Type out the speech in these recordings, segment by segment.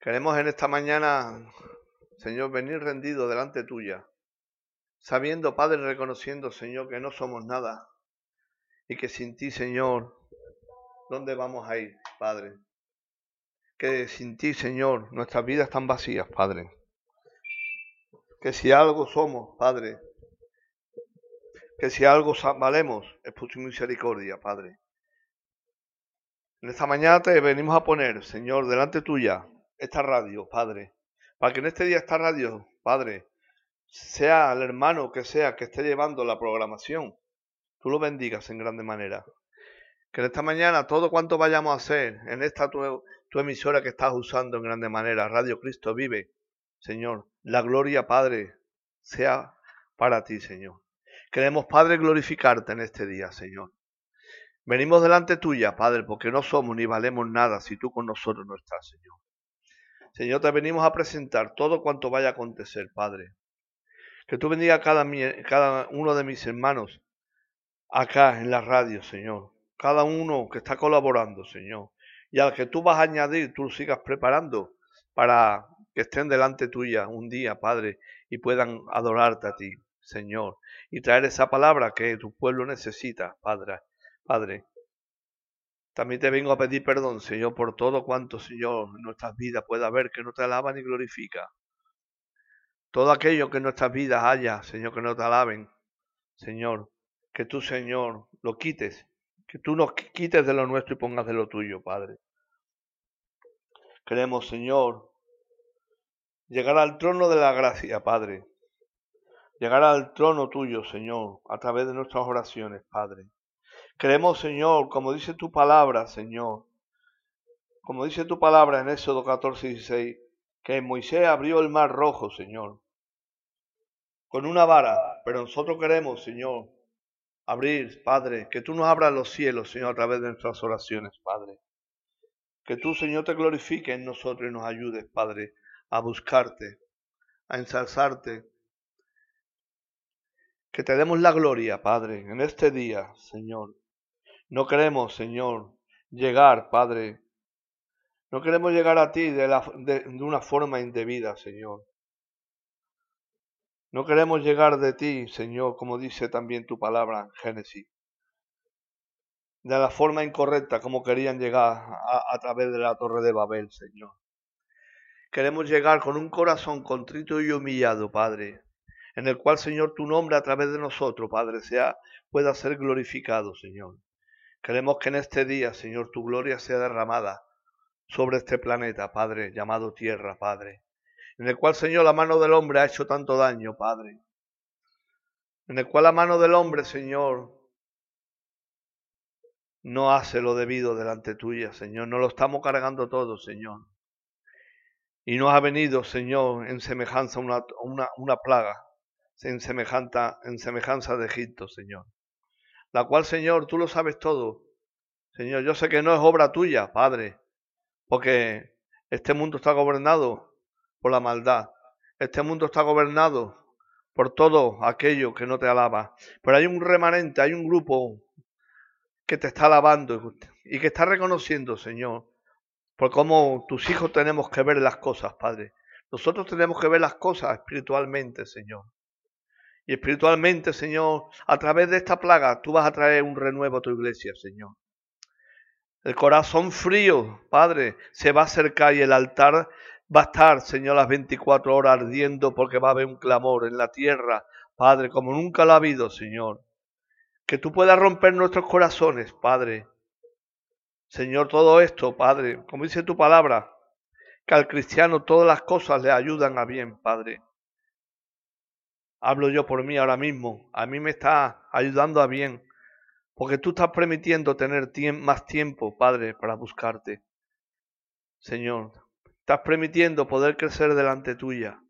Queremos en esta mañana, Señor, venir rendido delante tuya, sabiendo, Padre, reconociendo, Señor, que no somos nada y que sin ti, Señor, ¿dónde vamos a ir, Padre? Que sin ti, Señor, nuestras vidas están vacías, Padre. Que si algo somos, Padre, que si algo valemos, es por tu misericordia, Padre. En esta mañana te venimos a poner, Señor, delante tuya, esta radio, Padre. Para que en este día esta radio, Padre, sea el hermano que sea que esté llevando la programación, tú lo bendigas en grande manera. Que en esta mañana todo cuanto vayamos a hacer en esta tu, emisora que estás usando en grande manera, Radio Cristo vive, Señor, la gloria, Padre, sea para ti, Señor. Queremos, Padre, glorificarte en este día, Señor. Venimos delante tuya, Padre, porque no somos ni valemos nada si tú con nosotros no estás, Señor. Señor, te venimos a presentar todo cuanto vaya a acontecer, Padre. Que tú bendiga a cada, cada uno de mis hermanos acá en la radio, Señor. Cada uno que está colaborando, Señor. Y al que tú vas a añadir, tú lo sigas preparando para que estén delante tuya un día, Padre, y puedan adorarte a ti, Señor. Y traer esa palabra que tu pueblo necesita, Padre. Padre, también te vengo a pedir perdón, Señor, por todo cuanto, Señor, en nuestras vidas pueda haber que no te alaban ni glorifica. Todo aquello que en nuestras vidas haya, Señor, que no te alaben, Señor, que tú, Señor, lo quites, que tú nos quites de lo nuestro y pongas de lo tuyo, Padre. Queremos, Señor, llegar al trono de la gracia, Padre. Llegar al trono tuyo, Señor, a través de nuestras oraciones, Padre. Creemos, Señor, como dice tu palabra, Señor, como dice tu palabra en Éxodo 14 y 16, que Moisés abrió el mar rojo, Señor, con una vara, pero nosotros queremos, Señor, abrir, Padre, que tú nos abras los cielos, Señor, a través de nuestras oraciones, Padre. Que tú, Señor, te glorifiques en nosotros y nos ayudes, Padre, a buscarte, a ensalzarte. Que te demos la gloria, Padre, en este día, Señor. No queremos, Señor, llegar, Padre. No queremos llegar a ti de, la, una forma indebida, Señor. No queremos llegar de ti, Señor, como dice también tu palabra en Génesis. De la forma incorrecta como querían llegar a, a través de la torre de Babel, Señor. Queremos llegar con un corazón contrito y humillado, Padre, en el cual, Señor, tu nombre a través de nosotros, Padre, sea, pueda ser glorificado, Señor. Queremos que en este día, Señor, tu gloria sea derramada sobre este planeta, Padre, llamado tierra, Padre, en el cual, Señor, la mano del hombre ha hecho tanto daño, Padre, en el cual la mano del hombre, Señor, no hace lo debido delante tuya, Señor, no lo estamos cargando todo, Señor. Y nos ha venido, Señor, en semejanza una, una, una plaga, en semejanza, en semejanza de Egipto, Señor la cual, Señor, tú lo sabes todo. Señor, yo sé que no es obra tuya, Padre, porque este mundo está gobernado por la maldad. Este mundo está gobernado por todo aquello que no te alaba. Pero hay un remanente, hay un grupo que te está alabando y que está reconociendo, Señor, por cómo tus hijos tenemos que ver las cosas, Padre. Nosotros tenemos que ver las cosas espiritualmente, Señor. Y espiritualmente, Señor, a través de esta plaga, tú vas a traer un renuevo a tu iglesia, Señor. El corazón frío, Padre, se va a acercar y el altar va a estar, Señor, las 24 horas ardiendo porque va a haber un clamor en la tierra, Padre, como nunca lo ha habido, Señor. Que tú puedas romper nuestros corazones, Padre. Señor, todo esto, Padre, como dice tu palabra, que al cristiano todas las cosas le ayudan a bien, Padre. Hablo yo por mí ahora mismo. A mí me está ayudando a bien. Porque tú estás permitiendo tener más tiempo, Padre, para buscarte. Señor, estás permitiendo poder crecer delante tuya.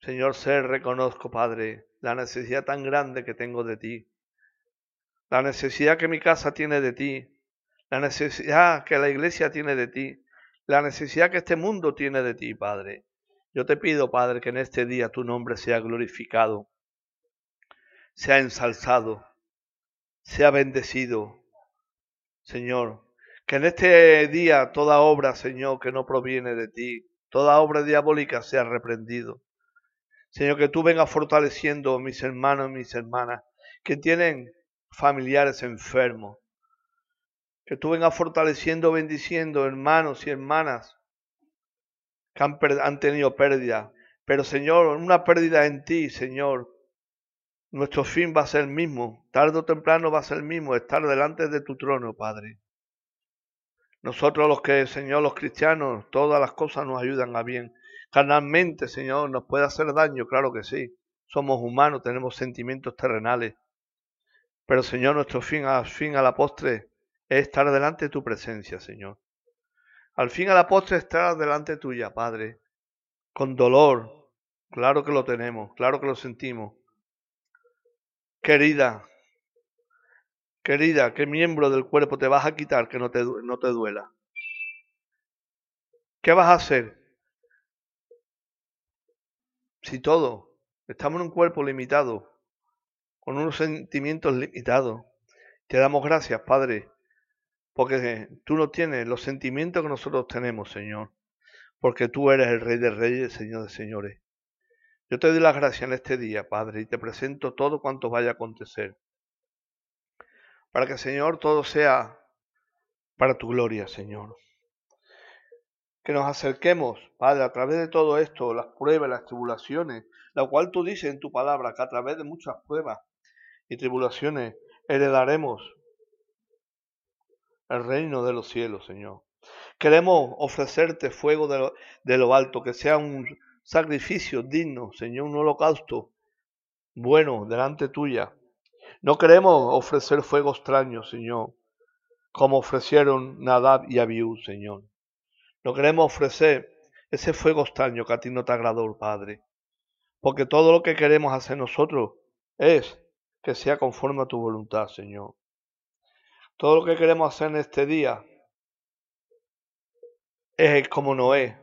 Señor, ser, reconozco, Padre, la necesidad tan grande que tengo de ti. La necesidad que mi casa tiene de ti. La necesidad que la iglesia tiene de ti. La necesidad que este mundo tiene de ti, Padre. Yo te pido, Padre, que en este día tu nombre sea glorificado, sea ensalzado, sea bendecido. Señor, Que en este día toda obra, Señor, que no proviene de ti, toda obra diabólica sea reprendido. Señor, que tú vengas fortaleciendo mis hermanos y mis hermanas que tienen familiares enfermos. Que tú vengas fortaleciendo, bendiciendo hermanos y hermanas que han, han tenido pérdida. Pero Señor, una pérdida en ti, Señor, nuestro fin va a ser el mismo. Tarde o temprano va a ser el mismo, estar delante de tu trono, Padre. Nosotros los que, Señor, los cristianos, todas las cosas nos ayudan a bien. Carnalmente, Señor, nos puede hacer daño, claro que sí. Somos humanos, tenemos sentimientos terrenales. Pero, Señor, nuestro fin, al fin a la postre, es estar delante de tu presencia, Señor. Al fin a la postre estar delante tuya, Padre, con dolor. Claro que lo tenemos, claro que lo sentimos. Querida, querida, ¿qué miembro del cuerpo te vas a quitar que no te, no te duela? ¿Qué vas a hacer? Si todo, estamos en un cuerpo limitado, con unos sentimientos limitados. Te damos gracias, Padre, porque tú no tienes los sentimientos que nosotros tenemos, Señor, porque tú eres el Rey de Reyes, Señor de Señores. Yo te doy las gracias en este día, Padre, y te presento todo cuanto vaya a acontecer, para que, Señor, todo sea para tu gloria, Señor. Que nos acerquemos, Padre, a través de todo esto, las pruebas, las tribulaciones, la cual tú dices en tu palabra, que a través de muchas pruebas y tribulaciones heredaremos el reino de los cielos, Señor. Queremos ofrecerte fuego de lo, alto, que sea un sacrificio digno, Señor, un holocausto bueno delante tuya. No queremos ofrecer fuego extraño, Señor, como ofrecieron Nadab y Abiú, Señor. No queremos ofrecer ese fuego extraño que a ti no te agradó, Padre. Porque todo lo que queremos hacer nosotros es que sea conforme a tu voluntad, Señor. Todo lo que queremos hacer en este día es como Noé.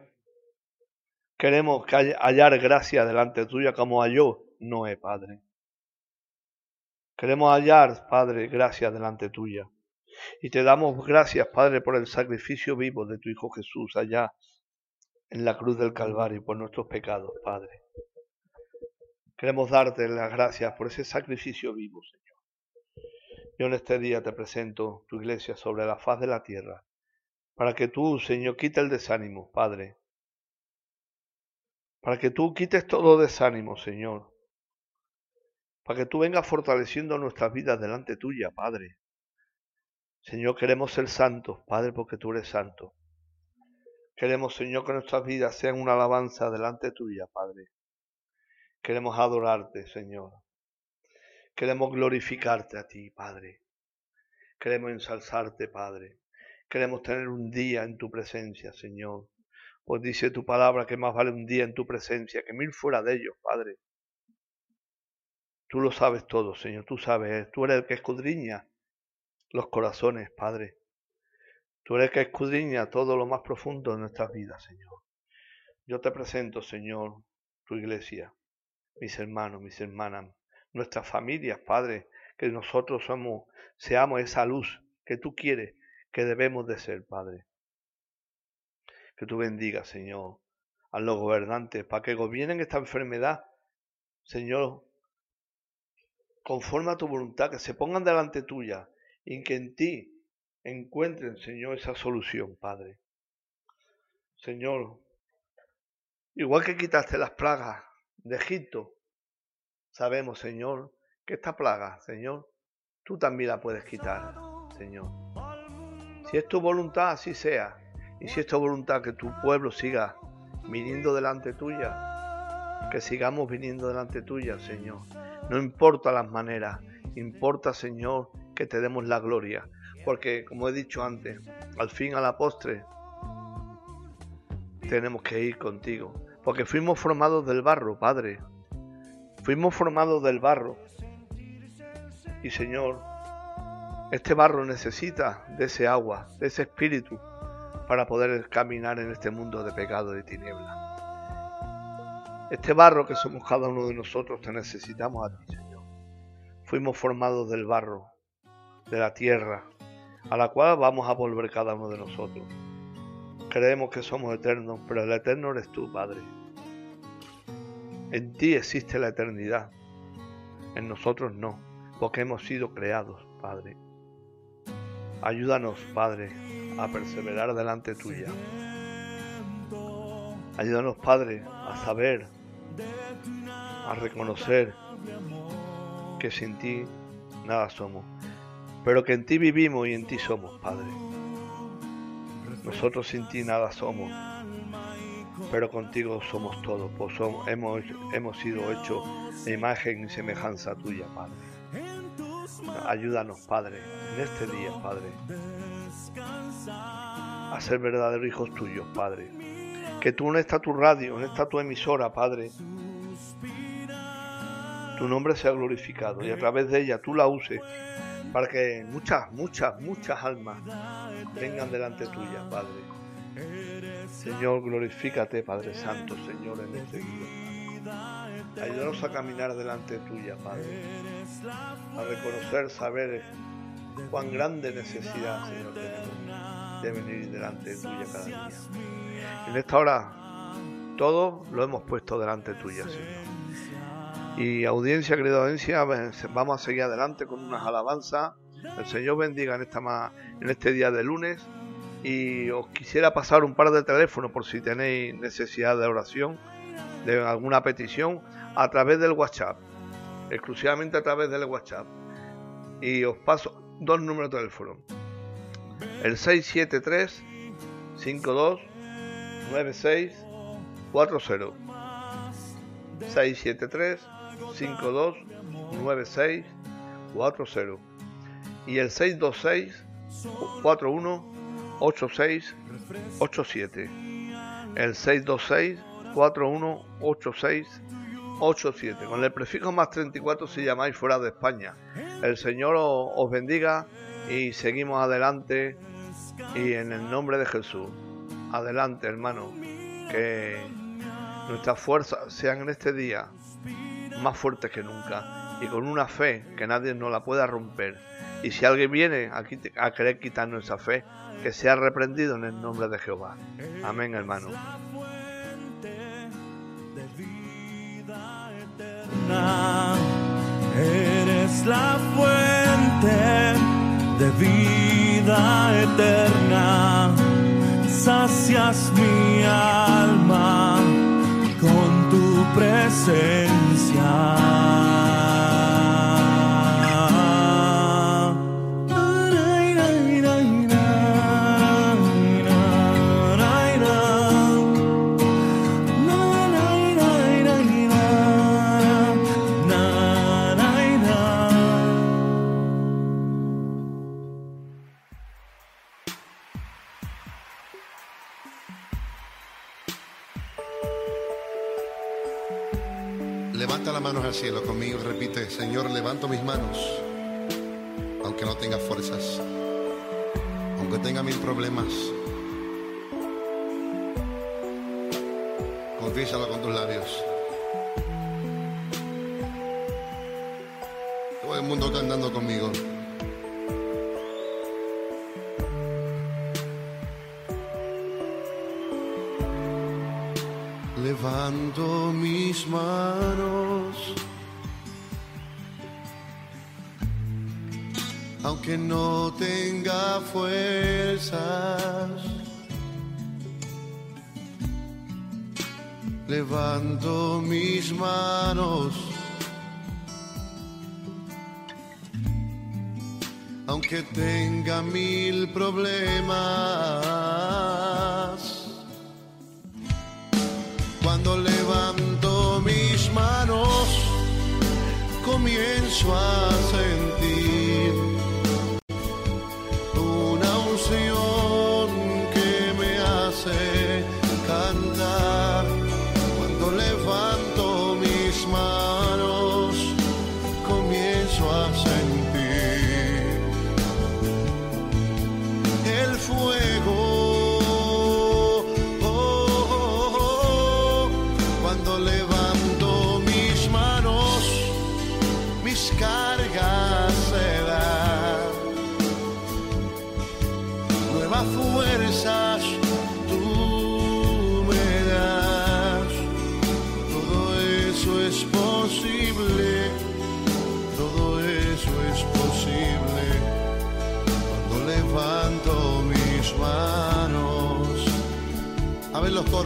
Queremos hallar gracia delante tuya como halló Noé, Padre. Queremos hallar, Padre, gracia delante tuya. Y te damos gracias, Padre, por el sacrificio vivo de tu Hijo Jesús allá en la cruz del Calvario por nuestros pecados, Padre. Queremos darte las gracias por ese sacrificio vivo, Señor. Yo en este día te presento tu iglesia sobre la faz de la tierra, para que tú, Señor, quite el desánimo, Padre. Para que tú quites todo desánimo, Señor. Para que tú vengas fortaleciendo nuestras vidas delante tuya, Padre. Señor, queremos ser santos, Padre, porque tú eres santo. Queremos, Señor, que nuestras vidas sean una alabanza delante tuya, Padre. Queremos adorarte, Señor. Queremos glorificarte a ti, Padre. Queremos ensalzarte, Padre. Queremos tener un día en tu presencia, Señor. Pues dice tu palabra que más vale un día en tu presencia que mil fuera de ellos, Padre. Tú lo sabes todo, Señor. Tú sabes, tú eres el que escudriña los corazones, Padre. Tú eres el que escudriña todo lo más profundo de nuestras vidas, Señor. Yo te presento, Señor, tu iglesia, mis hermanos, mis hermanas, nuestras familias, Padre, que nosotros somos, seamos esa luz que tú quieres que debemos de ser, Padre. Que tú bendigas, Señor, a los gobernantes para que gobiernen esta enfermedad, Señor, conforme a tu voluntad, que se pongan delante tuya y que en ti encuentren, Señor, esa solución, Padre. Señor, igual que quitaste las plagas de Egipto, Sabemos, Señor, que esta plaga, Señor, tú también la puedes quitar, Señor. Si es tu voluntad, así sea. Y si es tu voluntad que tu pueblo siga viniendo delante tuya, que sigamos viniendo delante tuya, Señor. No importa las maneras, importa, Señor, que te demos la gloria. Porque, como he dicho antes, al fin, a la postre, tenemos que ir contigo. Porque fuimos formados del barro, Padre. Fuimos formados del barro. Y Señor, este barro necesita de ese agua, de ese espíritu, para poder caminar en este mundo de pecado y tiniebla. Este barro que somos cada uno de nosotros, te necesitamos a ti, Señor. Fuimos formados del barro, de la tierra. a la cual vamos a volver cada uno de nosotros. Creemos que somos eternos, pero el eterno eres tú, Padre. En ti existe la eternidad, en nosotros no, porque hemos sido creados, Padre. Ayúdanos, Padre, a perseverar delante tuya. Ayúdanos, Padre, a saber, a reconocer que sin ti nada somos, pero que en ti vivimos y en ti somos, Padre. Nosotros sin ti nada somos, pero contigo somos todo, pues hemos, hemos sido hechos imagen y semejanza tuya, Padre. Ayúdanos, Padre, en este día, Padre, a ser verdaderos hijos tuyos, Padre. Que tú en esta tu radio, en esta tu emisora, Padre, tu nombre sea glorificado y a través de ella tú la uses para que muchas, muchas, muchas almas vengan delante tuya, Padre. Señor, glorifícate, Padre Santo, Señor, en este día. Ayúdanos a caminar delante tuya, Padre. A reconocer, saber cuán grande necesidad, Señor, tenemos de venir delante tuya cada día. En esta hora, todo lo hemos puesto delante tuya, Señor. Y audiencia, querida audiencia, vamos a seguir adelante con unas alabanzas. El Señor bendiga en, esta, en este día de lunes. Y os quisiera pasar un par de teléfonos por si tenéis necesidad de oración, de alguna petición, a través del WhatsApp. Exclusivamente a través del WhatsApp. Y os paso dos números de teléfono. El 673 52 96 40 673 529640 y el 626 41 86 87 el 626 41 86 87 con el prefijo más 34 si llamáis fuera de España. El Señor os bendiga y seguimos adelante y en el nombre de Jesús. Adelante hermano que nuestras fuerzas sean en este día más fuertes que nunca y con una fe que nadie nos la pueda romper. Y si alguien viene a querer quitarnos esa fe, que sea reprendido en el nombre de Jehová. Amén, hermano. Eres la fuente de vida eterna, sacias mi alma con tu presencia.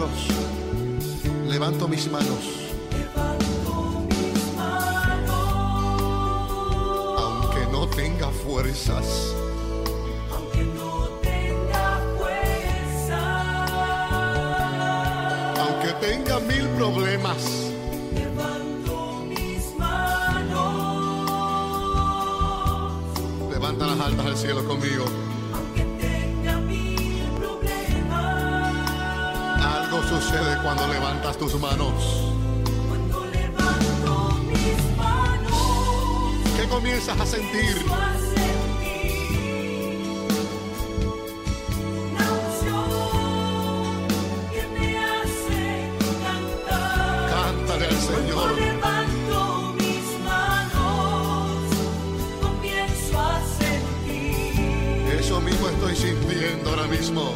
Coros. Levanto mis manos. Aunque no tenga fuerzas. aunque no tenga fuerza, Aunque tenga mil problemas. levanto mis manos, Levanta las altas al cielo conmigo. Sucede cuando levantas tus manos. cuando levanto mis manos, ¿Qué comienzas a sentir? a sentir una unción que me hace cantar. Cántale al Cuando Señor. levanto mis manos, comienzo a sentir Eso mismo estoy sintiendo ahora mismo.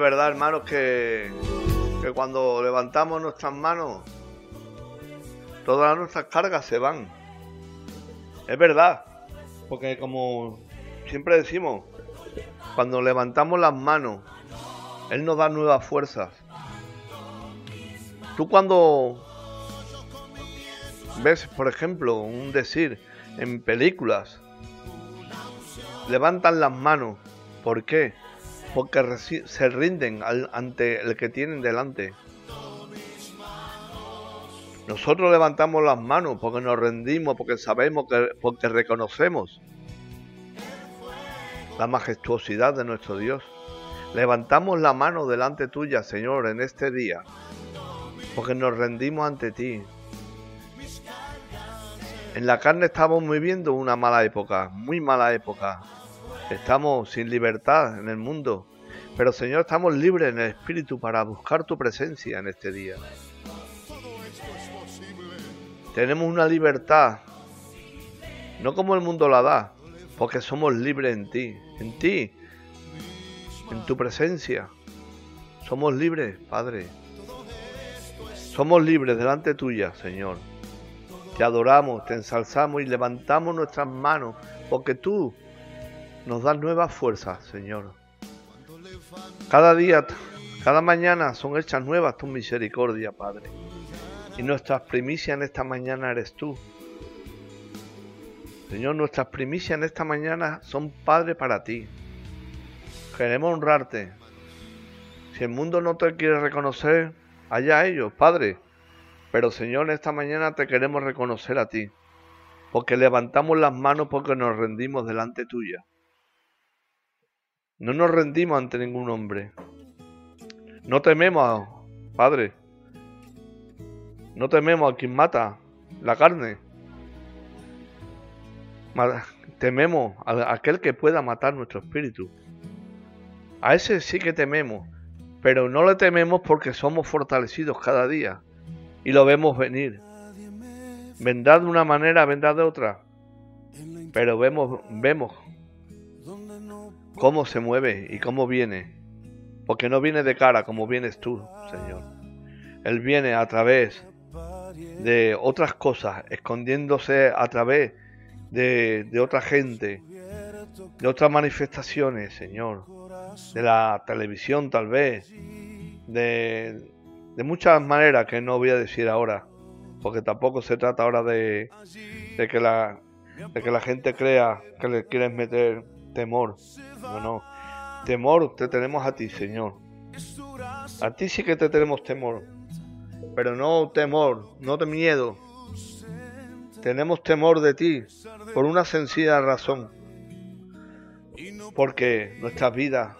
Verdad, hermanos, que, que cuando levantamos nuestras manos, todas nuestras cargas se van. Es verdad, porque como siempre decimos, cuando levantamos las manos, Él nos da nuevas fuerzas. Tú cuando ves, por ejemplo, un decir en películas, levantan las manos. ¿Por qué? Porque se rinden ante el que tienen delante. Nosotros levantamos las manos porque nos rendimos, porque sabemos que, porque reconocemos la majestuosidad de nuestro Dios. Levantamos la mano delante tuya, Señor, en este día, porque nos rendimos ante ti. En la carne estamos viviendo una mala época, muy mala época. Estamos sin libertad en el mundo, pero Señor, estamos libres en el Espíritu para buscar tu presencia en este día. Tenemos una libertad, no como el mundo la da, porque somos libres en ti, en ti, en tu presencia. Somos libres, Padre. Somos libres delante tuya, Señor. Te adoramos, te ensalzamos y levantamos nuestras manos, porque tú nos das nuevas fuerzas, Señor. Cada día, cada mañana son hechas nuevas tu misericordia, Padre. Y nuestras primicias en esta mañana eres tú. Señor, nuestras primicias en esta mañana son, Padre, para ti. Queremos honrarte. Si el mundo no te quiere reconocer, allá ellos, Padre. Pero Señor, esta mañana te queremos reconocer a ti. Porque levantamos las manos porque nos rendimos delante tuya. No nos rendimos ante ningún hombre. No tememos, Padre. No tememos a quien mata la carne. Tememos a aquel que pueda matar nuestro espíritu. A ese sí que tememos, pero no le tememos porque somos fortalecidos cada día y lo vemos venir. Vendrá de una manera, vendrá de otra, pero vemos, vemos cómo se mueve y cómo viene, porque no viene de cara como vienes tú, Señor. Él viene a través de otras cosas, escondiéndose a través de, otra gente, de otras manifestaciones, Señor, de la televisión tal vez, de, de muchas maneras que no voy a decir ahora, porque tampoco se trata ahora de, de que la de que la gente crea que le quieres meter temor. No, no. Temor te tenemos a ti, Señor. A ti sí que te tenemos temor. Pero no temor, no de miedo. Tenemos temor de ti por una sencilla razón. Porque nuestras vidas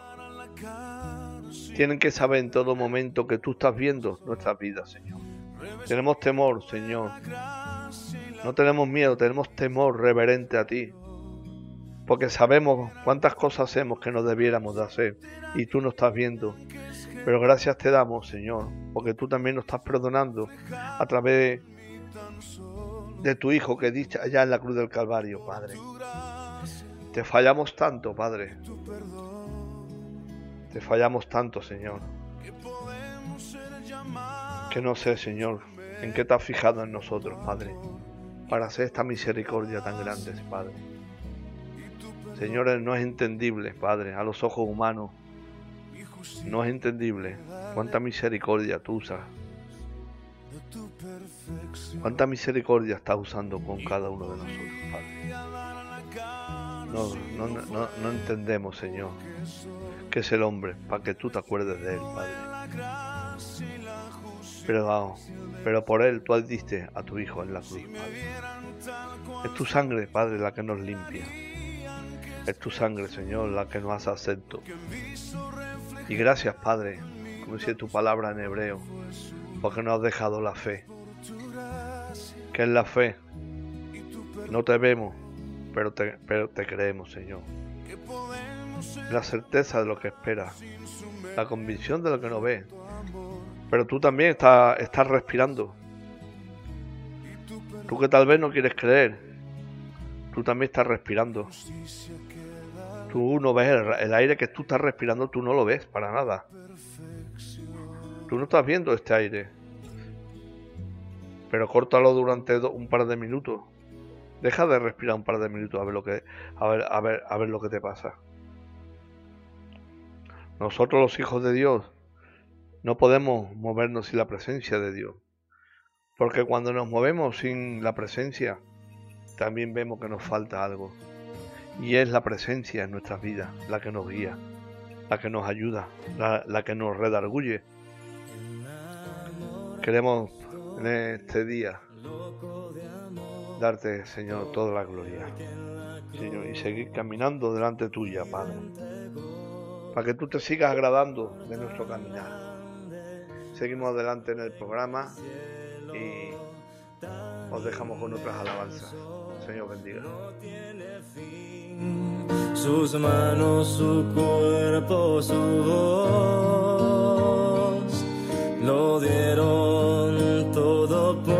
tienen que saber en todo momento que tú estás viendo nuestras vidas, Señor. Tenemos temor, Señor. No tenemos miedo, tenemos temor reverente a ti. Porque sabemos cuántas cosas hacemos que no debiéramos de hacer y tú nos estás viendo. Pero gracias te damos, Señor, porque tú también nos estás perdonando a través de tu Hijo que diste allá en la cruz del Calvario, Padre. Te fallamos tanto, Padre. Te fallamos tanto, Señor. Que no sé, Señor, en qué te has fijado en nosotros, Padre, para hacer esta misericordia tan grande, Padre. Señor, no es entendible, Padre, a los ojos humanos. No es entendible cuánta misericordia tú usas. Cuánta misericordia estás usando con cada uno de nosotros, Padre. No, no, no, entendemos, Señor, que es el hombre para que tú te acuerdes de él, Padre. Pero, pero por él tú diste a tu Hijo en la cruz, Padre. Es tu sangre, Padre, la que nos limpia. Es tu sangre, Señor, la que nos hace acepto. Y gracias, Padre, como dice tu palabra en hebreo, porque nos has dejado la fe. Que es la fe. No te vemos, pero te, pero te creemos, Señor. La certeza de lo que esperas, la convicción de lo que no ves. Pero tú también estás respirando. Tú que tal vez no quieres creer, tú también estás respirando. Tú no ves el, el aire que tú estás respirando, tú no lo ves para nada. Tú no estás viendo este aire. Pero córtalo durante un par de minutos. Deja de respirar un par de minutos a ver lo que a ver, a ver, a ver lo que te pasa. Nosotros los hijos de Dios no podemos movernos sin la presencia de Dios. Porque cuando nos movemos sin la presencia, también vemos que nos falta algo. Y es la presencia en nuestras vidas la que nos guía, la que nos ayuda, la, la que nos redarguye. Queremos en este día darte, Señor, toda la gloria. Señor, y seguir caminando delante tuya, Padre. Para que tú te sigas agradando de nuestro caminar. Seguimos adelante en el programa y os dejamos con otras alabanzas. Señor bendiga. Sus manos, su cuerpo, su voz, lo dieron todo por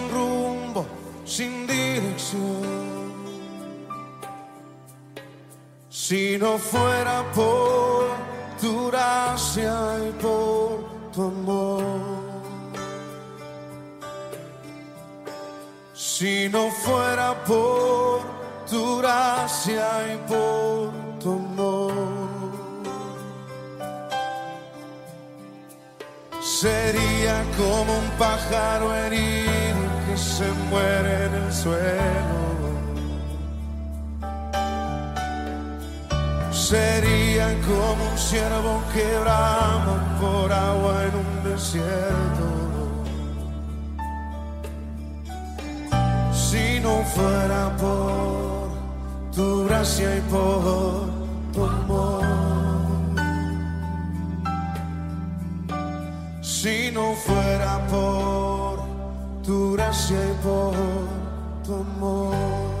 Si no fuera por tu gracia y por tu amor. Si no fuera por tu gracia y por tu amor. Sería como un pájaro herido que se muere en el suelo. Sería como un ciervo que brama por agua en un desierto. Si no fuera por tu gracia y por tu amor. Si no fuera por tu gracia y por tu amor.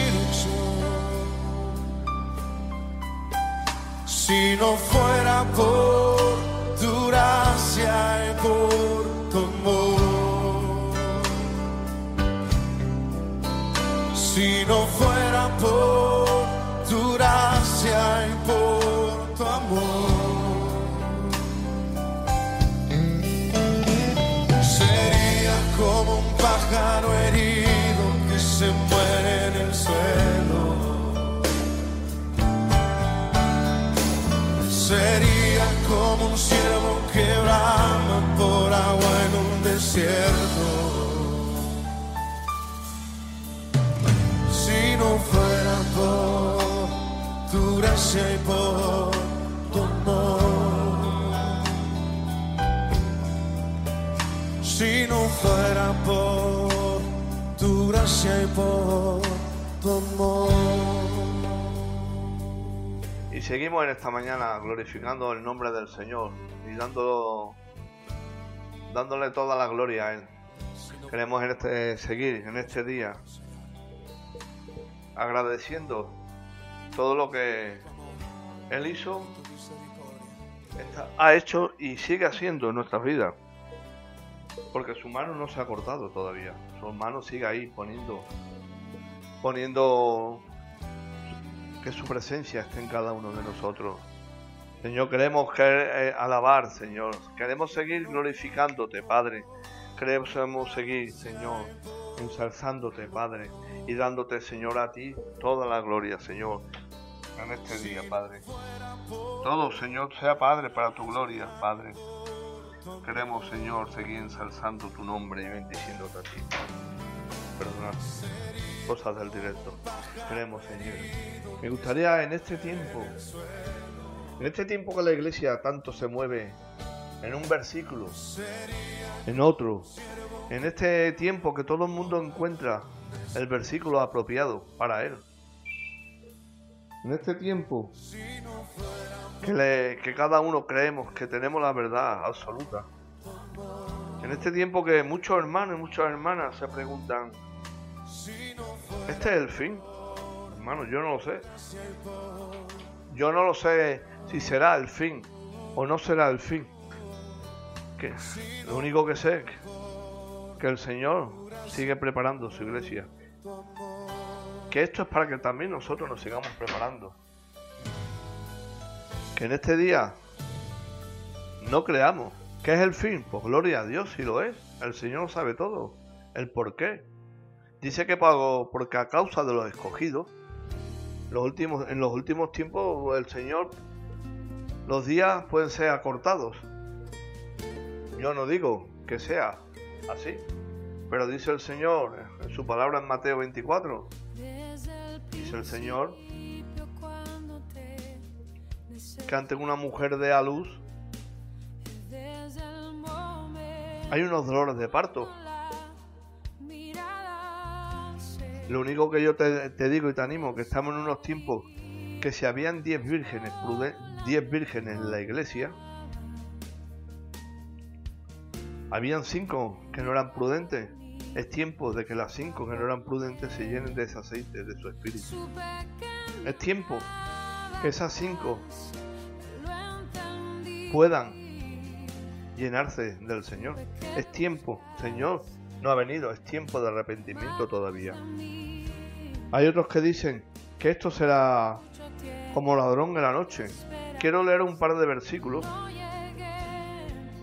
Si no fuera por tu gracia y por tu amor. Si no fuera por tu gracia y por tu amor. Sería como un pájaro herido que se muere Sería como un ciervo que por agua en un desierto. Si no fuera por tu gracia y por tu amor. Si no fuera por tu gracia y por tu amor. Seguimos en esta mañana glorificando el nombre del Señor y dándolo, dándole toda la gloria a Él. Queremos en este, seguir en este día agradeciendo todo lo que Él hizo, ha hecho y sigue haciendo en nuestras vidas. Porque su mano no se ha cortado todavía. Su mano sigue ahí poniendo, poniendo que su presencia esté en cada uno de nosotros. Señor, queremos que, eh, alabar, Señor. Queremos seguir glorificándote, Padre. Queremos seguir, Señor, ensalzándote, Padre, y dándote, Señor, a ti toda la gloria, Señor, en este día, Padre. Todo, Señor, sea, Padre, para tu gloria, Padre. Queremos, Señor, seguir ensalzando tu nombre y bendiciéndote a ti. Perdonad cosas del directo. Queremos, Señor. Me gustaría en este tiempo, en este tiempo que la iglesia tanto se mueve en un versículo, en otro, en este tiempo que todo el mundo encuentra el versículo apropiado para él. En este tiempo que, le- que cada uno creemos que tenemos la verdad absoluta. En este tiempo que muchos hermanos y muchas hermanas se preguntan, ¿este es el fin? Hermano, yo no lo sé. Yo no lo sé si será el fin o no será el fin. Lo único que sé es que el Señor sigue preparando su iglesia. Que esto es para que también nosotros nos sigamos preparando. Que en este día no creamos que es el fin. Pues gloria a Dios si lo es. El Señor sabe todo. El por qué. Dice que pago porque a causa de los escogidos, los últimos, en los últimos tiempos el Señor, los días pueden ser acortados. Yo no digo que sea así, pero dice el Señor en su palabra en Mateo 24, dice el Señor que ante una mujer de a luz hay unos dolores de parto. Lo único que yo te, digo y te animo, que estamos en unos tiempos que si habían 10 vírgenes, pruden- 10 vírgenes en la iglesia, habían 5 que no eran prudentes. Es tiempo de que las 5 que no eran prudentes se llenen de ese aceite, de su espíritu. Es tiempo que esas 5 puedan llenarse del Señor. Es tiempo, Señor, no ha venido, es tiempo de arrepentimiento todavía. Hay otros que dicen que esto será como ladrón en la noche. Quiero leer un par de versículos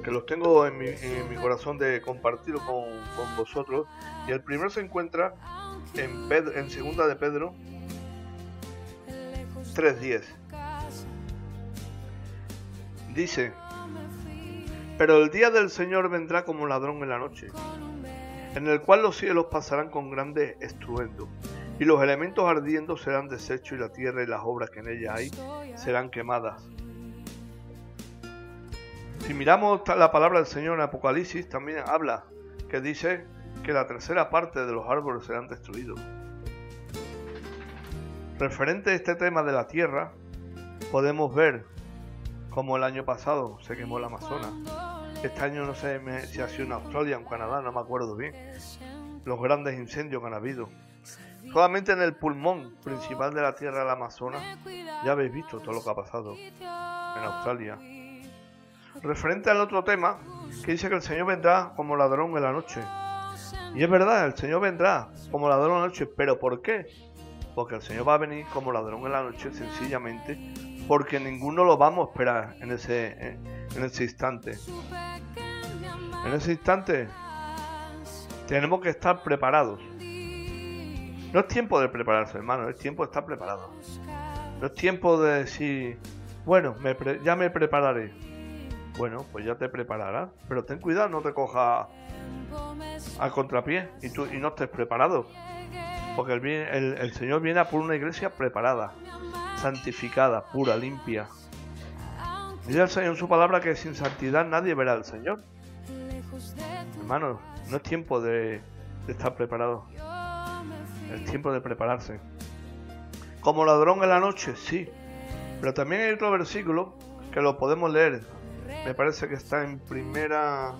que los tengo en mi, en mi corazón de compartirlo con, vosotros. Y el primero se encuentra en, en segunda de Pedro 3.10. Dice, pero el día del Señor vendrá como ladrón en la noche, en el cual los cielos pasarán con grande estruendo, y los elementos ardiendo serán deshechos, y la tierra y las obras que en ella hay serán quemadas. Si miramos la palabra del Señor en Apocalipsis, también habla que dice que la tercera parte de los árboles serán destruidos. Referente a este tema de la tierra, podemos ver como el año pasado se quemó el Amazonas. Este año no sé si ha sido en Australia o en Canadá, no me acuerdo bien. Los grandes incendios que han habido. Solamente en el pulmón principal de la tierra del Amazonas ya habéis visto todo lo que ha pasado en Australia. Referente al otro tema, que dice que el Señor vendrá como ladrón en la noche. Y es verdad, el Señor vendrá como ladrón en la noche, pero ¿por qué? Porque el Señor va a venir como ladrón en la noche sencillamente porque ninguno lo vamos a esperar en ese, en ese instante. En ese instante tenemos que estar preparados. No es tiempo de prepararse, hermano, es tiempo de estar preparado. No es tiempo de decir, bueno, me pre- ya me prepararé. Bueno, pues ya te prepararás, pero ten cuidado, no te coja al contrapié y, tú, y no estés preparado. Porque el, el- el Señor viene a por una iglesia preparada, santificada, pura, limpia. Dice el Señor en su palabra que sin santidad nadie verá al Señor. Hermano, no es tiempo de, de estar preparado. Es tiempo de prepararse. Como ladrón en la noche, sí. Pero también hay otro versículo que lo podemos leer. Me parece que está en primera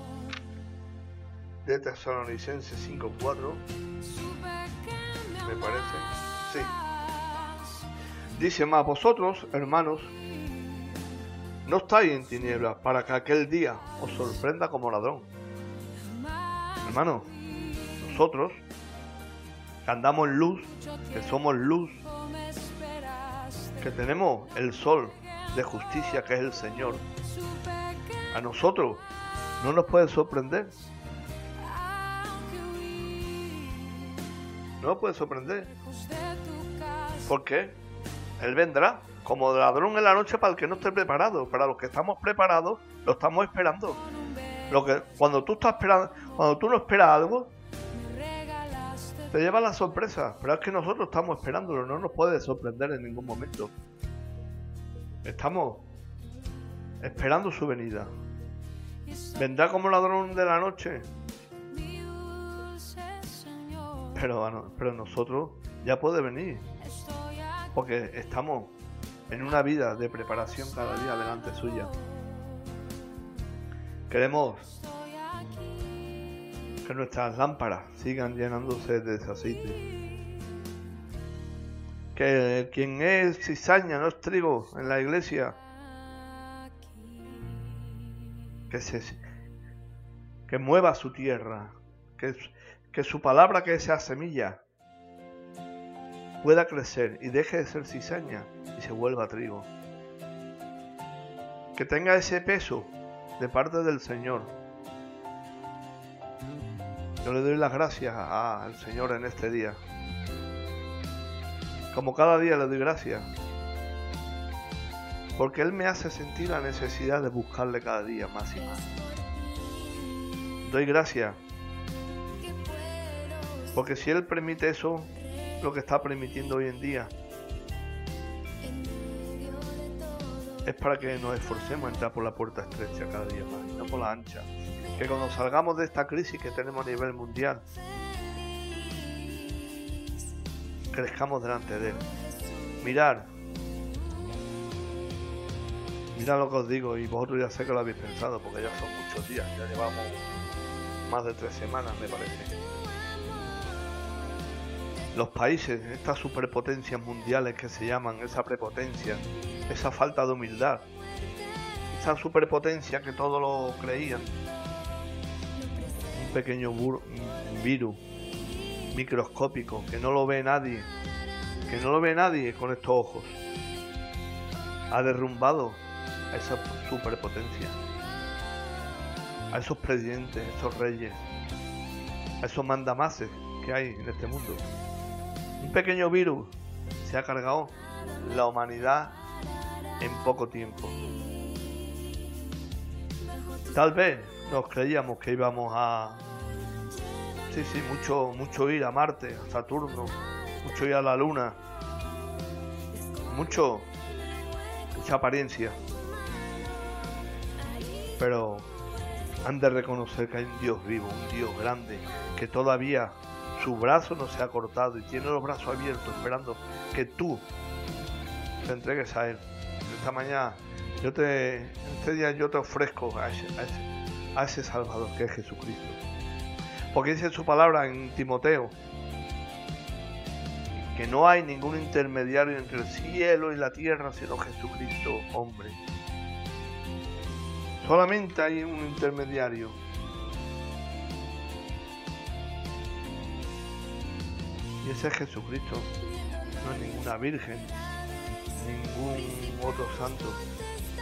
de Tesalonicenses 5.4. Me parece. Sí. Dice más, vosotros, hermanos, no estáis en tinieblas para que aquel día os sorprenda como ladrón. Hermano, nosotros que andamos en luz, que somos luz, que tenemos el sol de justicia que es el Señor, a nosotros no nos puede sorprender. No nos puede sorprender. ¿Por qué? Él vendrá como ladrón en la noche para el que no esté preparado. Para los que estamos preparados, lo estamos esperando. Lo que, cuando tú estás esperando, cuando tú no esperas algo, te lleva la sorpresa. Pero es que nosotros estamos esperándolo, no nos puede sorprender en ningún momento. Estamos esperando su venida. Vendrá como ladrón de la noche. Pero, pero nosotros ya puede venir. Porque estamos en una vida de preparación cada día delante suya. Queremos que nuestras lámparas sigan llenándose de ese aceite. Que quien es cizaña, no es trigo en la iglesia, que se que mueva su tierra, que, que su palabra que sea semilla pueda crecer y deje de ser cizaña y se vuelva trigo. Que tenga ese peso de parte del Señor. Yo le doy las gracias al Señor en este día. Como cada día le doy gracias. Porque Él me hace sentir la necesidad de buscarle cada día más y más. Doy gracias. Porque si Él permite eso, lo que está permitiendo hoy en día, es para que nos esforcemos a entrar por la puerta estrecha cada día más, y no por la ancha. Que cuando salgamos de esta crisis que tenemos a nivel mundial, crezcamos delante de Él. Mirar, mirad lo que os digo, y vosotros ya sé que lo habéis pensado, porque ya son muchos días, ya llevamos más de tres semanas, me parece. Los países, estas superpotencias mundiales que se llaman, esa prepotencia, esa falta de humildad, esa superpotencia que todos lo creían, un pequeño virus microscópico que no lo ve nadie, que no lo ve nadie con estos ojos, ha derrumbado a esa superpotencia, a esos presidentes, a esos reyes, a esos mandamases que hay en este mundo. Un pequeño virus se ha cargado la humanidad en poco tiempo. Tal vez nos creíamos que íbamos a... Sí, sí, mucho, mucho ir a Marte, a Saturno, mucho ir a la Luna, mucho, mucha apariencia. Pero han de reconocer que hay un Dios vivo, un Dios grande, que todavía su brazo no se ha cortado y tiene los brazos abiertos esperando que tú te entregues a Él. Mañana, yo te, este día yo te ofrezco a ese, a ese, a ese Salvador que es Jesucristo. Porque dice su palabra en Timoteo que no hay ningún intermediario entre el cielo y la tierra sino Jesucristo, hombre. Solamente hay un intermediario. Y ese es Jesucristo. No es ninguna virgen, ningún otro santo.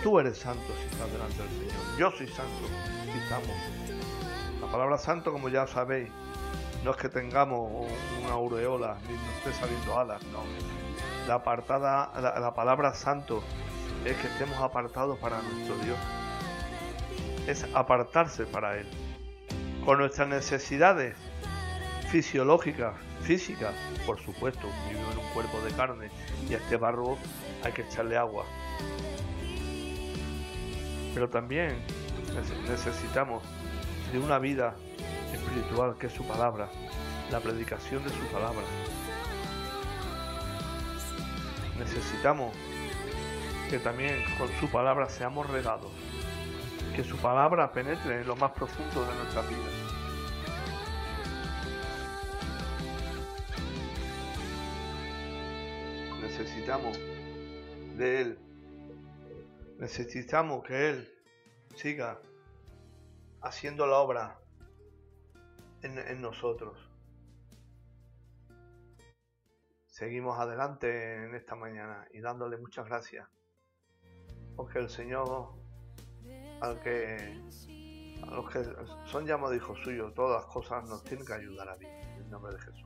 Tú eres santo si estás delante del Señor. Yo soy santo si estamos. La palabra santo, como ya sabéis, no es que tengamos una aureola ni nos esté saliendo alas, no. La apartada, la, la palabra santo es que estemos apartados para nuestro Dios. Es apartarse para Él. Con nuestras necesidades fisiológicas, físicas, por supuesto, vivo en un cuerpo de carne y a este barro hay que echarle agua. Pero también nece- necesitamos de una vida espiritual que es su palabra, la predicación de su palabra. Necesitamos que también con su palabra seamos regados, que su palabra penetre en lo más profundo de nuestra vida. Necesitamos de Él. Necesitamos que Él siga haciendo la obra en, nosotros. Seguimos adelante en esta mañana y dándole muchas gracias. Porque el Señor, al que, a los que son llamados hijos suyos, todas las cosas nos tienen que ayudar a vivir. En el nombre de Jesús.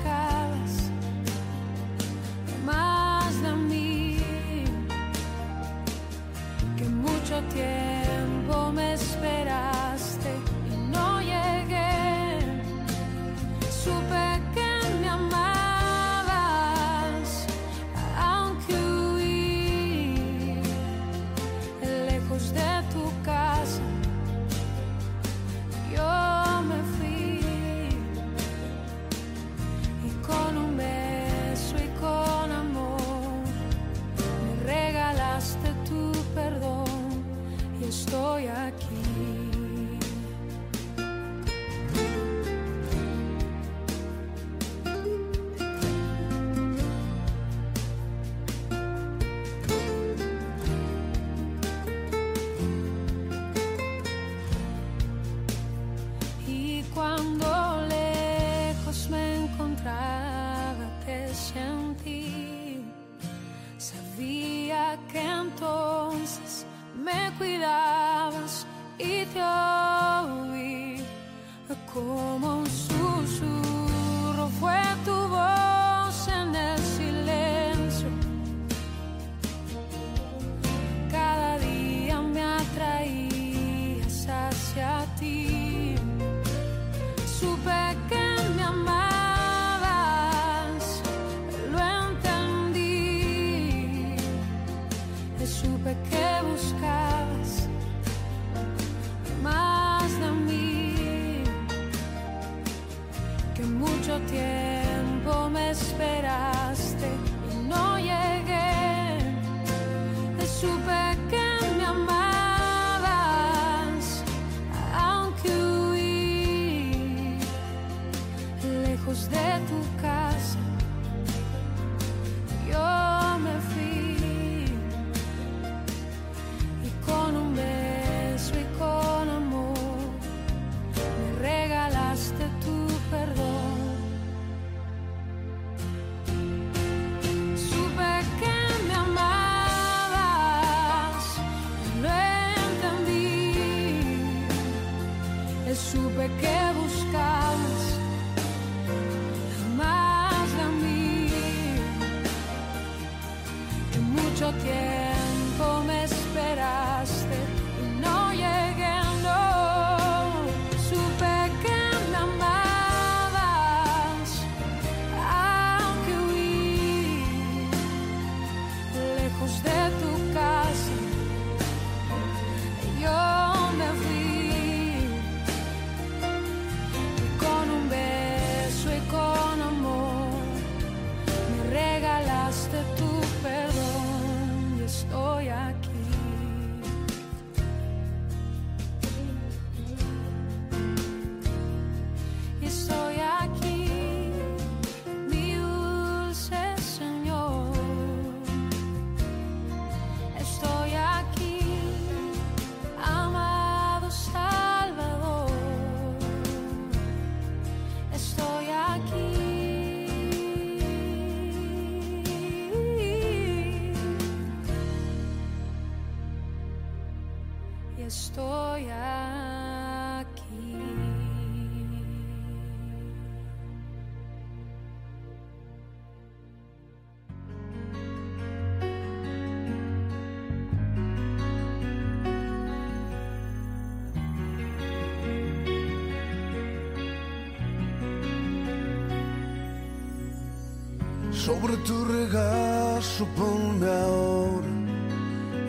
Sobre tu regazo ponme ahora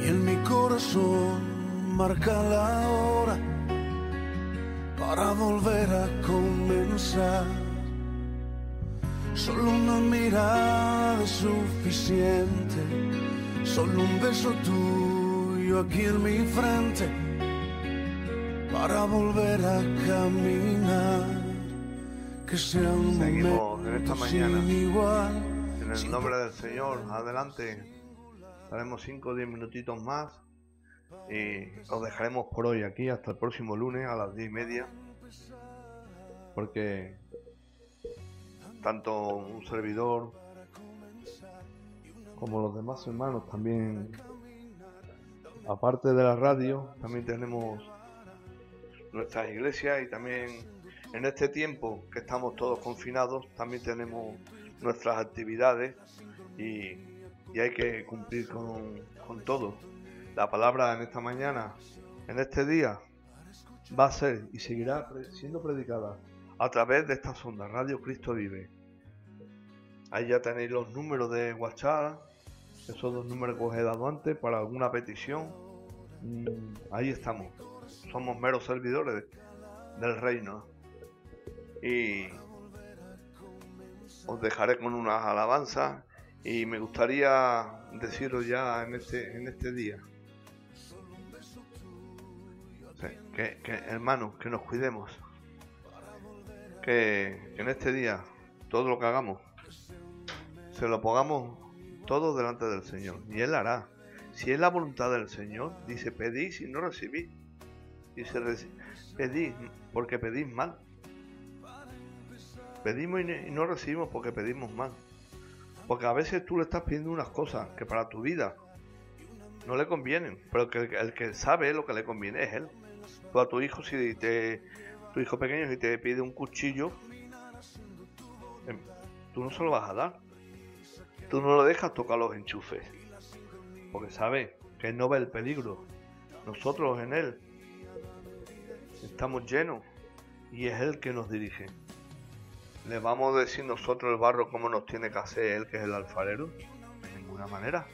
y en mi corazón marca la hora para volver a comenzar. Solo una mirada es suficiente, solo un beso tuyo aquí en mi frente para volver a caminar. Que sea un Seguimos en esta mañana. sin igual. En el nombre del Señor, adelante. Haremos 5 o 10 minutitos más y os dejaremos por hoy aquí hasta el próximo lunes a las 10 y media. Porque tanto un servidor como los demás hermanos también, aparte de la radio, también tenemos nuestras iglesias y también en este tiempo que estamos todos confinados, también tenemos nuestras actividades y, y hay que cumplir con, con todo. La palabra en esta mañana, en este día, va a ser y seguirá siendo predicada a través de esta sonda, Radio Cristo Vive. Ahí ya tenéis los números de WhatsApp, esos dos números que os he dado antes para alguna petición. Mm, Ahí estamos. Somos meros servidores del reino. Y os dejaré con unas alabanzas y me gustaría deciros ya en este, en este día que, hermanos, que nos cuidemos. Que, en este día todo lo que hagamos se lo pongamos todo delante del Señor y Él hará. Si es la voluntad del Señor, dice pedís y no recibís. Dice pedís porque pedís mal. Pedimos y no recibimos porque pedimos mal. Porque a veces tú le estás pidiendo unas cosas que para tu vida no le convienen, pero que el, el que sabe lo que le conviene es él. Tú a tu hijo, si te, tu hijo pequeño, si te pide un cuchillo, em, tú no se lo vas a dar. Tú no lo dejas tocar los enchufes, porque sabe que él no ve el peligro. Nosotros en él estamos llenos y es él que nos dirige. ¿Le vamos a decir nosotros el barro cómo nos tiene que hacer él, que es el alfarero? De ninguna manera.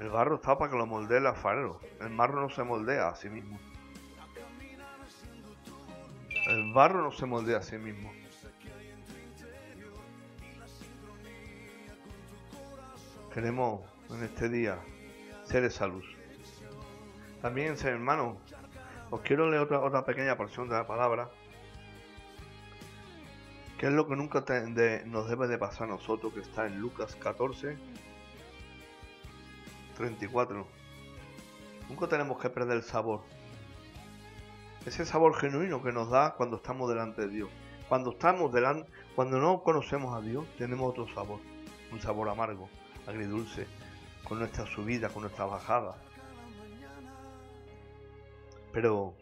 El barro está para que lo moldee el alfarero. El barro no se moldea a sí mismo. El barro no se moldea a sí mismo. Queremos en este día ser esa luz. También, hermanos, os quiero leer otra, otra pequeña porción de la palabra. Que es lo que nunca nos debe de pasar a nosotros, que está en Lucas 14, 34. Nunca tenemos que perder el sabor. Ese sabor genuino que nos da cuando estamos delante de Dios. Cuando estamos delante, cuando no conocemos a Dios, tenemos otro sabor. Un sabor amargo, agridulce, con nuestra subida, con nuestra bajada. Pero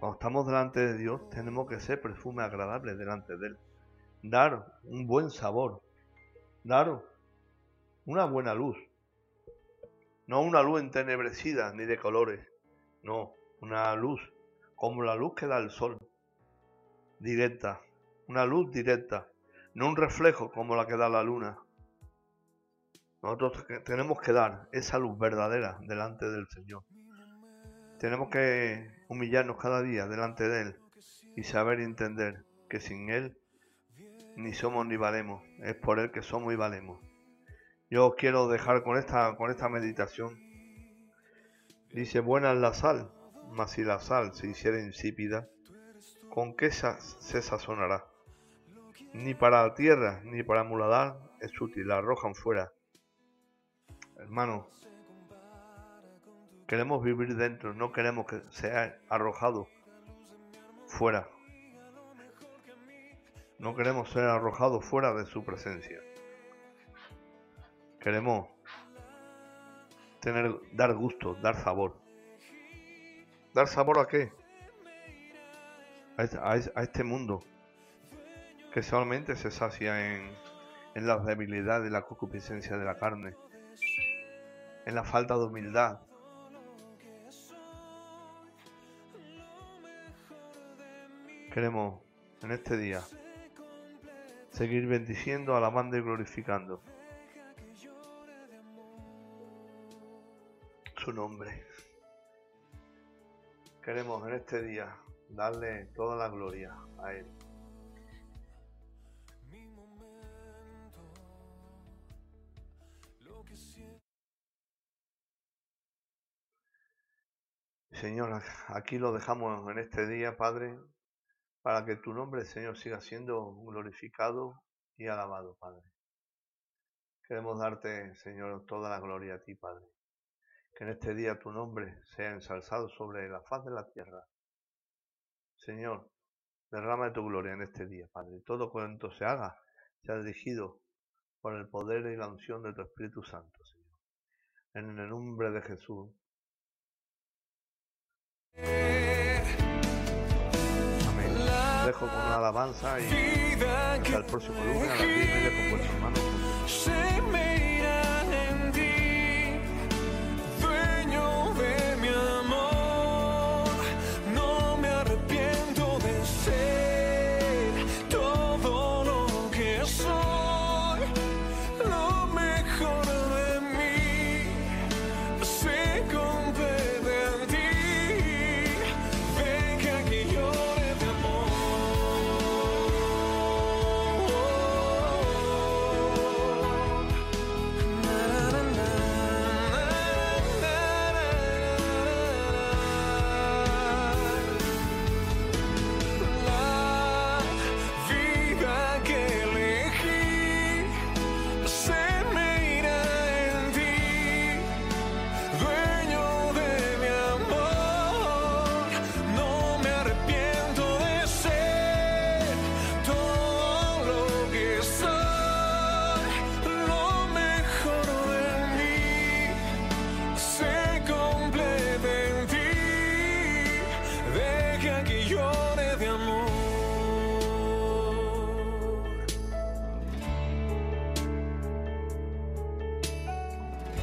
cuando estamos delante de Dios, tenemos que ser perfume agradable delante de Él. Dar un buen sabor. Dar una buena luz. No una luz entenebrecida ni de colores. No, una luz como la luz que da el sol. Directa. Una luz directa. No un reflejo como la que da la luna. Nosotros tenemos que dar esa luz verdadera delante del Señor. Tenemos que humillarnos cada día delante de Él y saber entender que sin Él ni somos ni valemos. Es por Él que somos y valemos. Yo quiero dejar con esta, con esta meditación. Dice, buena es la sal, mas si la sal se hiciera insípida, ¿con qué se sazonará? Ni para la tierra, ni para muladar es útil, la arrojan fuera. Hermano, queremos vivir dentro, no queremos que sea arrojado fuera. No queremos ser arrojados fuera de su presencia. Queremos tener, dar gusto, dar sabor. ¿Dar sabor a qué? A este, mundo que solamente se sacia en, en la debilidad y la concupiscencia de la carne, en la falta de humildad. Queremos en este día seguir bendiciendo, alabando y glorificando su nombre. Queremos en este día darle toda la gloria a Él. Señor, aquí lo dejamos en este día, Padre, para que tu nombre, Señor, siga siendo glorificado y alabado, Padre. Queremos darte, Señor, toda la gloria a ti, Padre. Que en este día tu nombre sea ensalzado sobre la faz de la tierra. Señor, derrama de tu gloria en este día, Padre. Todo cuanto se haga sea dirigido por el poder y la unción de tu Espíritu Santo, Señor. En el nombre de Jesús. Dejo con una alabanza y hasta el próximo lunes a las 10 y media con vuestro hermano.